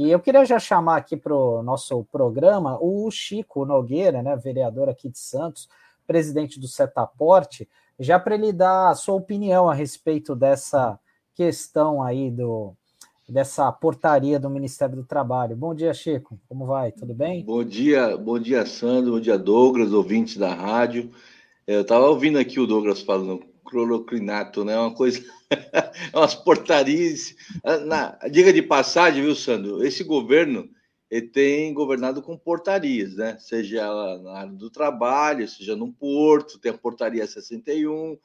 E eu queria já chamar aqui para o nosso programa o Chico Nogueira, né, vereador aqui de Santos, presidente do Setaporte, já para ele dar a sua opinião a respeito dessa questão aí do, dessa portaria do Ministério do Trabalho. Bom dia, Chico. Como vai? Tudo bem? Bom dia, bom dia, Sandro. Bom dia, Douglas, ouvintes da rádio. Eu estava ouvindo aqui o Douglas falando clorocrinato, né? Uma coisa, umas portarias. Na, diga de passagem, viu, Sandro? Esse governo ele tem governado com portarias, né? Seja na área do trabalho, seja no porto, tem a portaria 61.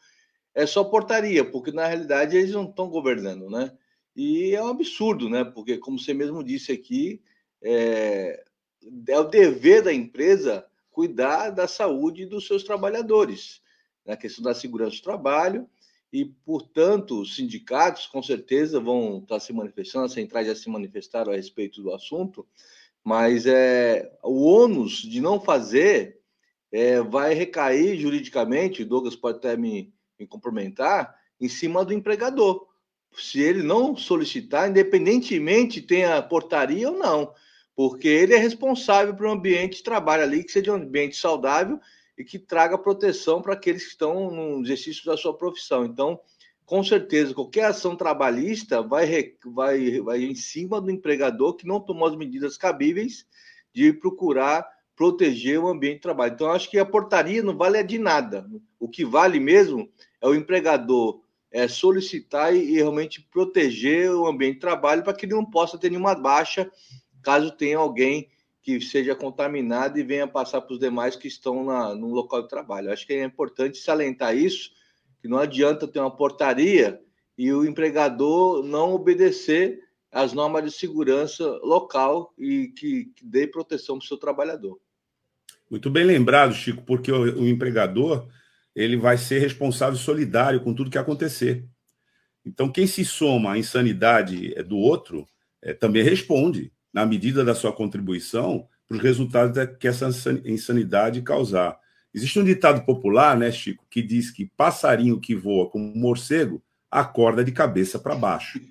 É só portaria, porque na realidade eles não estão governando, né? E é um absurdo, né? Porque, como você mesmo disse aqui, é, é o dever da empresa cuidar da saúde dos seus trabalhadores, na né? questão da segurança do trabalho. E, portanto, os sindicatos com certeza vão estar se manifestando, as centrais já se manifestaram a respeito do assunto, mas é, o ônus de não fazer é, vai recair juridicamente, Douglas pode até me, me complementar, em cima do empregador. Se ele não solicitar, independentemente tenha portaria ou não, porque ele é responsável um ambiente de trabalho ali que seja um ambiente saudável e que traga proteção para aqueles que estão no exercício da sua profissão. Então, com certeza, qualquer ação trabalhista vai, vai, vai em cima do empregador que não tomou as medidas cabíveis de procurar proteger o ambiente de trabalho. Então, acho que a portaria não vale de nada. O que vale mesmo é o empregador é, solicitar e, e realmente proteger o ambiente de trabalho para que ele não possa ter nenhuma baixa caso tenha alguém que seja contaminado e venha passar para os demais que estão na, no local de trabalho. Acho que é importante salientar isso que não adianta ter uma portaria e o empregador não obedecer às normas de segurança local e que, que dê proteção para o seu trabalhador. Muito bem lembrado, Chico, porque o, o empregador ele vai ser responsável solidário com tudo que acontecer. Então, quem se soma à insanidade é do outro é, também responde, na medida da sua contribuição, para os resultados que essa insanidade causar. Existe um ditado popular, né, Chico, que diz que passarinho que voa como um morcego acorda de cabeça para baixo.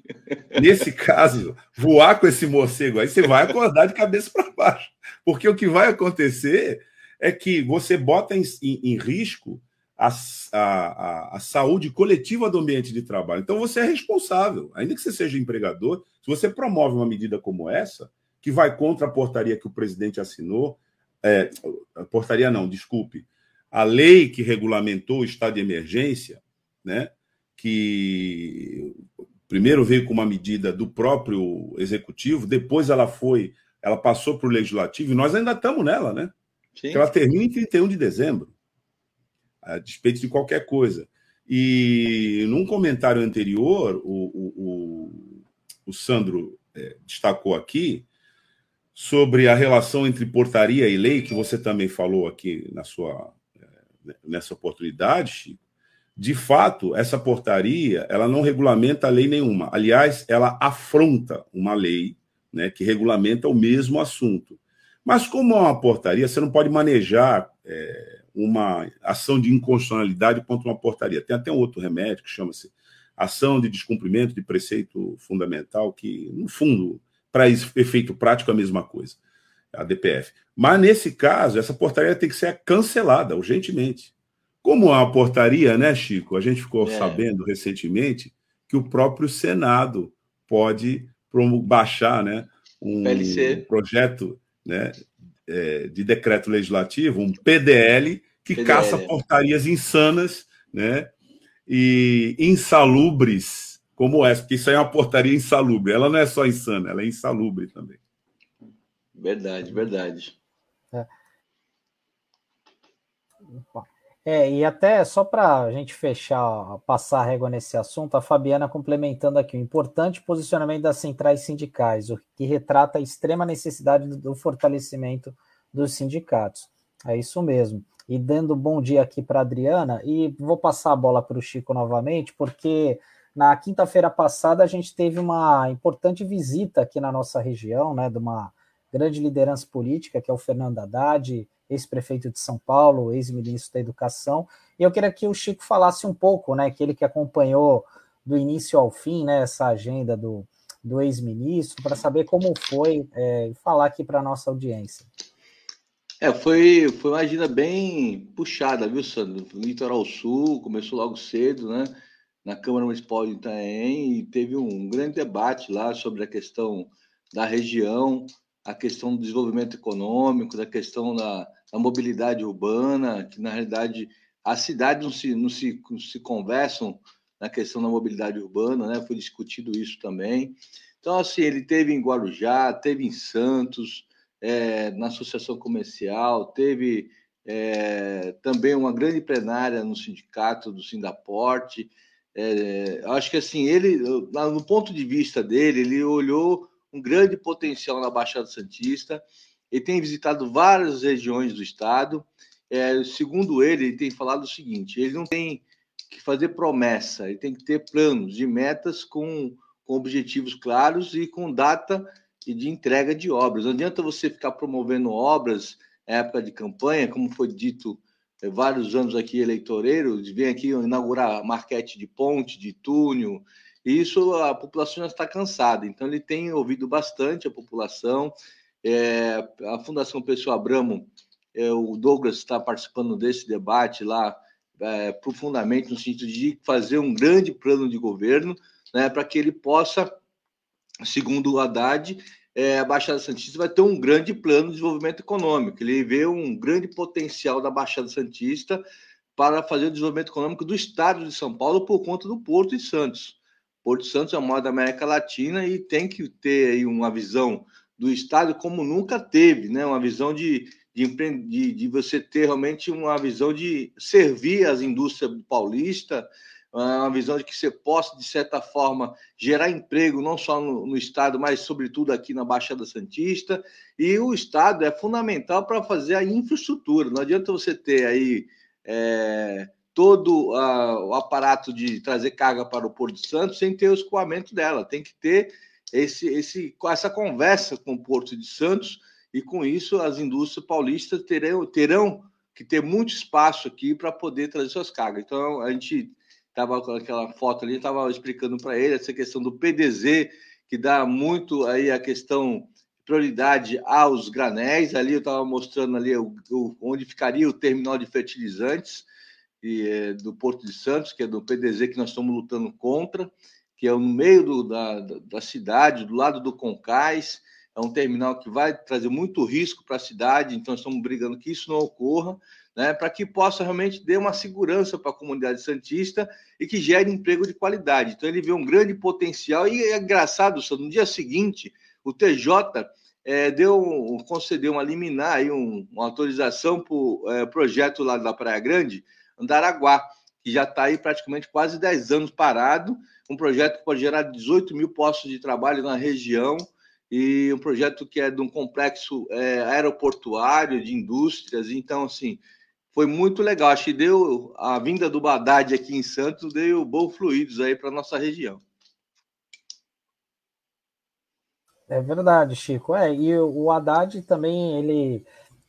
Nesse caso, voar com esse morcego aí, você vai acordar de cabeça para baixo. Porque o que vai acontecer é que você bota em, em, em risco a, a, a, saúde coletiva do ambiente de trabalho. Então você é responsável, ainda que você seja empregador, se você promove uma medida como essa, que vai contra a portaria que o presidente assinou, é, portaria não, desculpe, a lei que regulamentou o estado de emergência, né, que primeiro veio com uma medida do próprio executivo, depois ela foi, ela passou para o legislativo, e nós ainda estamos nela, né? Sim. Ela termina em 31 de dezembro, a despeito de qualquer coisa. E num comentário anterior, o, o, o, o Sandro é, destacou aqui sobre a relação entre portaria e lei, que você também falou aqui na sua nessa oportunidade, Chico, de fato, essa portaria ela não regulamenta lei nenhuma. Aliás, ela afronta uma lei né, que regulamenta o mesmo assunto. Mas, como é uma portaria, você não pode manejar é, uma ação de inconstitucionalidade contra uma portaria. Tem até um outro remédio que chama-se ação de descumprimento de preceito fundamental, que, no fundo, para efeito prático, é a mesma coisa a DPF. Mas nesse caso, essa portaria tem que ser cancelada urgentemente. Como a portaria, né, Chico? A gente ficou é. sabendo recentemente que o próprio Senado pode baixar né, um PLC. projeto né, é, de decreto legislativo, um PDL, que PDL. caça portarias insanas né, e insalubres como essa, porque isso aí é uma portaria insalubre. Ela não é só insana, ela é insalubre também. Verdade, verdade. É. É, e até só para a gente fechar, passar a régua nesse assunto, a Fabiana complementando aqui, o importante posicionamento das centrais sindicais, o que retrata a extrema necessidade do fortalecimento dos sindicatos. É isso mesmo. E dando bom dia aqui para Adriana, e vou passar a bola para o Chico novamente, porque na quinta-feira passada a gente teve uma importante visita aqui na nossa região, né, de uma grande liderança política, que é o Fernando Haddad, ex-prefeito de São Paulo, ex-ministro da Educação. E eu queria que o Chico falasse um pouco, né, que ele que acompanhou do início ao fim, né, essa agenda do, do ex-ministro, para saber como foi é, falar aqui para a nossa audiência. É, foi, foi uma agenda bem puxada, viu, Sandro? No Litoral Sul, começou logo cedo, né? Na Câmara Municipal de Itaém, e teve um grande debate lá sobre a questão da região, a questão do desenvolvimento econômico, da questão da, da mobilidade urbana, que na realidade as cidades não se, não se, não se conversam na questão da mobilidade urbana, né? Foi discutido isso também. Então, assim, ele teve em Guarujá, teve em Santos, é, na Associação Comercial, teve é, também uma grande plenária no sindicato do Sindaporte. É, acho que, assim, ele, no ponto de vista dele, ele olhou um grande potencial na Baixada Santista. Ele tem visitado várias regiões do estado. É, segundo ele, ele tem falado o seguinte: ele não tem que fazer promessa, ele tem que ter planos de metas com, com objetivos claros e com data de entrega de obras. Não adianta você ficar promovendo obras em época de campanha, como foi dito é, vários anos aqui eleitoreiro, vem aqui inaugurar marquete de ponte, de túnel, e isso a população já está cansada. Então ele tem ouvido bastante a população. É, a Fundação Pessoa Abramo, é, o Douglas está participando desse debate lá é, profundamente no sentido de fazer um grande plano de governo, né, para que ele possa, segundo o Haddad, é, a Baixada Santista vai ter um grande plano de desenvolvimento econômico. Ele vê um grande potencial da Baixada Santista para fazer o desenvolvimento econômico do estado de São Paulo por conta do Porto de Santos. Porto Santos é o maior da América Latina e tem que ter aí uma visão do estado como nunca teve, né? Uma visão de de, de, de você ter realmente uma visão de servir as indústrias paulistas, uma visão de que você possa, de certa forma, gerar emprego não só no, no, Estado, mas sobretudo aqui na Baixada Santista. E o Estado é fundamental para fazer a infraestrutura. Não adianta você ter aí é, todo a, o aparato de trazer carga para o Porto de Santos sem ter o escoamento dela. Tem que ter esse, esse, essa conversa com o Porto de Santos e com isso as indústrias paulistas terão, terão que ter muito espaço aqui para poder trazer suas cargas. Então a gente estava com aquela foto ali, estava explicando para ele essa questão do PDZ, que dá muito aí a questão prioridade aos granéis. Ali eu estava mostrando ali o, o, onde ficaria o terminal de fertilizantes e, é, do Porto de Santos, que é do PDZ que nós estamos lutando contra, que é no meio do, da, da cidade, do lado do Concais é um terminal que vai trazer muito risco para a cidade, então estamos brigando que isso não ocorra, né, para que possa realmente dar uma segurança para a comunidade santista e que gere emprego de qualidade. Então ele vê um grande potencial e é engraçado, só no dia seguinte o TJ é, deu concedeu uma liminar aí um, uma autorização para o é, projeto lá da Praia Grande, Andaraguá, que já está aí praticamente quase 10 anos parado, um projeto que pode gerar 18 mil postos de trabalho na região, e um projeto que é de um complexo é, aeroportuário de indústrias. Então, assim, foi muito legal. Acho que deu a vinda do Haddad aqui em Santos deu bons fluidos aí para nossa região. É verdade, Chico. É, e o Haddad também ele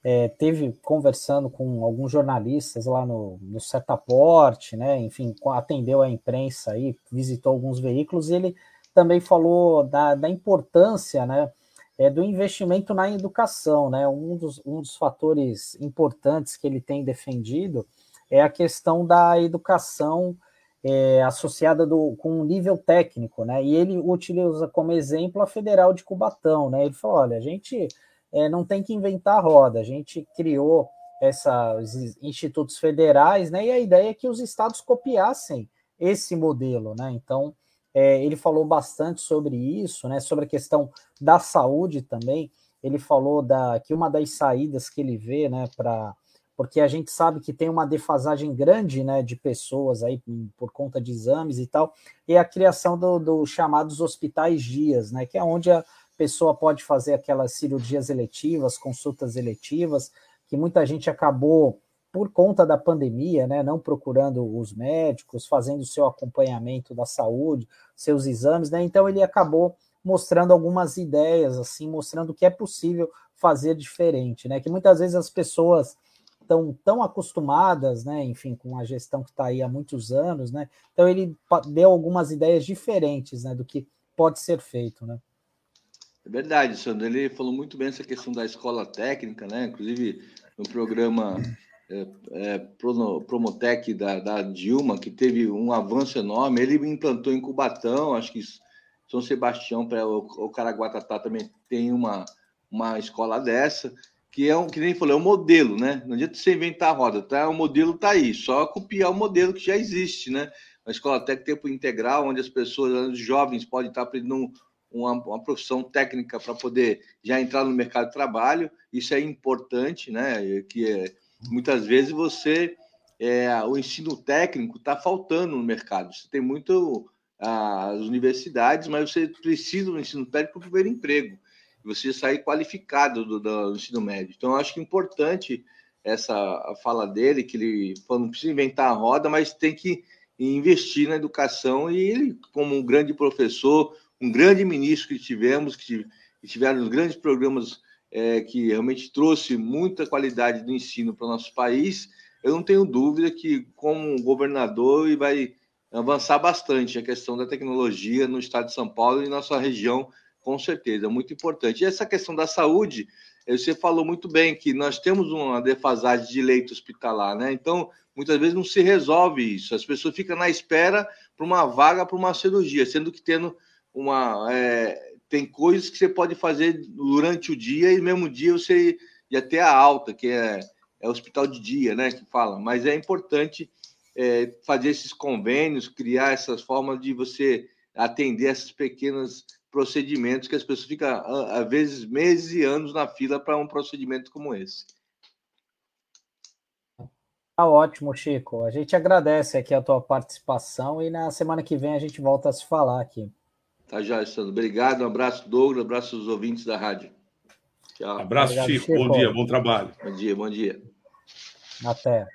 é, teve conversando com alguns jornalistas lá no, no Setaporte, né? Enfim, atendeu a imprensa aí, visitou alguns veículos e ele também falou da, da importância né, é, do investimento na educação. Né? Um, dos, um dos fatores importantes que ele tem defendido é a questão da educação é, associada do, com um nível técnico, né? E ele utiliza como exemplo a Federal de Cubatão, né? Ele falou: olha, a gente é, não tem que inventar roda, a gente criou esses institutos federais, né? E a ideia é que os estados copiassem esse modelo, né? Então, é, ele falou bastante sobre isso, né, sobre a questão da saúde também. Ele falou da, que uma das saídas que ele vê, né, para porque a gente sabe que tem uma defasagem grande, né, de pessoas aí por conta de exames e tal, e a criação dos do chamados hospitais dias, né, que é onde a pessoa pode fazer aquelas cirurgias eletivas, consultas eletivas, que muita gente acabou por conta da pandemia, né, não procurando os médicos, fazendo o seu acompanhamento da saúde, seus exames, né, então ele acabou mostrando algumas ideias, assim, mostrando que é possível fazer diferente, né, que muitas vezes as pessoas estão tão acostumadas, né, enfim, com a gestão que está aí há muitos anos, né, então ele deu algumas ideias diferentes, né, do que pode ser feito, né? É verdade, Sandro. Ele falou muito bem essa questão da escola técnica, né? Inclusive no programa é, é, Promotec da, da, Dilma, que teve um avanço enorme. Ele implantou em Cubatão, acho que São Sebastião, para o, o Caraguatatá também tem uma, uma escola dessa, que é um, que nem falou, é um modelo, né? Não adianta você inventar a roda, tá? O modelo está aí, só copiar o modelo que já existe, né? Uma escola técnica tempo integral, onde as pessoas, os jovens podem estar aprendendo uma, uma profissão técnica para poder já entrar no mercado de trabalho. Isso é importante, né? Que é, muitas vezes você é, o ensino técnico está faltando no mercado. Você tem muito as universidades, mas você precisa do ensino técnico para ver emprego. Você sair qualificado do, do, ensino médio. Então, eu acho que é importante essa fala dele, que ele falou, não precisa inventar a roda, mas tem que investir na educação. E ele, como um grande professor, um grande ministro que tivemos, que, tiveram grandes programas é, que realmente trouxe muita qualidade do ensino para o nosso país, eu não tenho dúvida que, como governador, ele vai avançar bastante a questão da tecnologia no estado de São Paulo e na nossa região, com certeza, muito importante. E essa questão da saúde, você falou muito bem que nós temos uma defasagem de leito hospitalar, né? Então, muitas vezes não se resolve isso. As pessoas ficam na espera para uma vaga para uma cirurgia, sendo que tendo uma. É, tem coisas que você pode fazer durante o dia e mesmo dia você ia ter a alta, que é, é hospital de dia, né? Que fala, mas é importante é, fazer esses convênios, criar essas formas de você atender esses pequenos procedimentos que as pessoas ficam, às vezes, meses e anos na fila para um procedimento como esse. Tá ótimo, Chico. A gente agradece aqui a tua participação e na semana que vem a gente volta a se falar aqui. Tá já, Sandro. Obrigado. Um abraço, Douglas. Um abraço aos ouvintes da rádio. Tchau. Abraço, Obrigado, Chico. Chico. Bom dia, bom trabalho. Bom dia, bom dia. Até.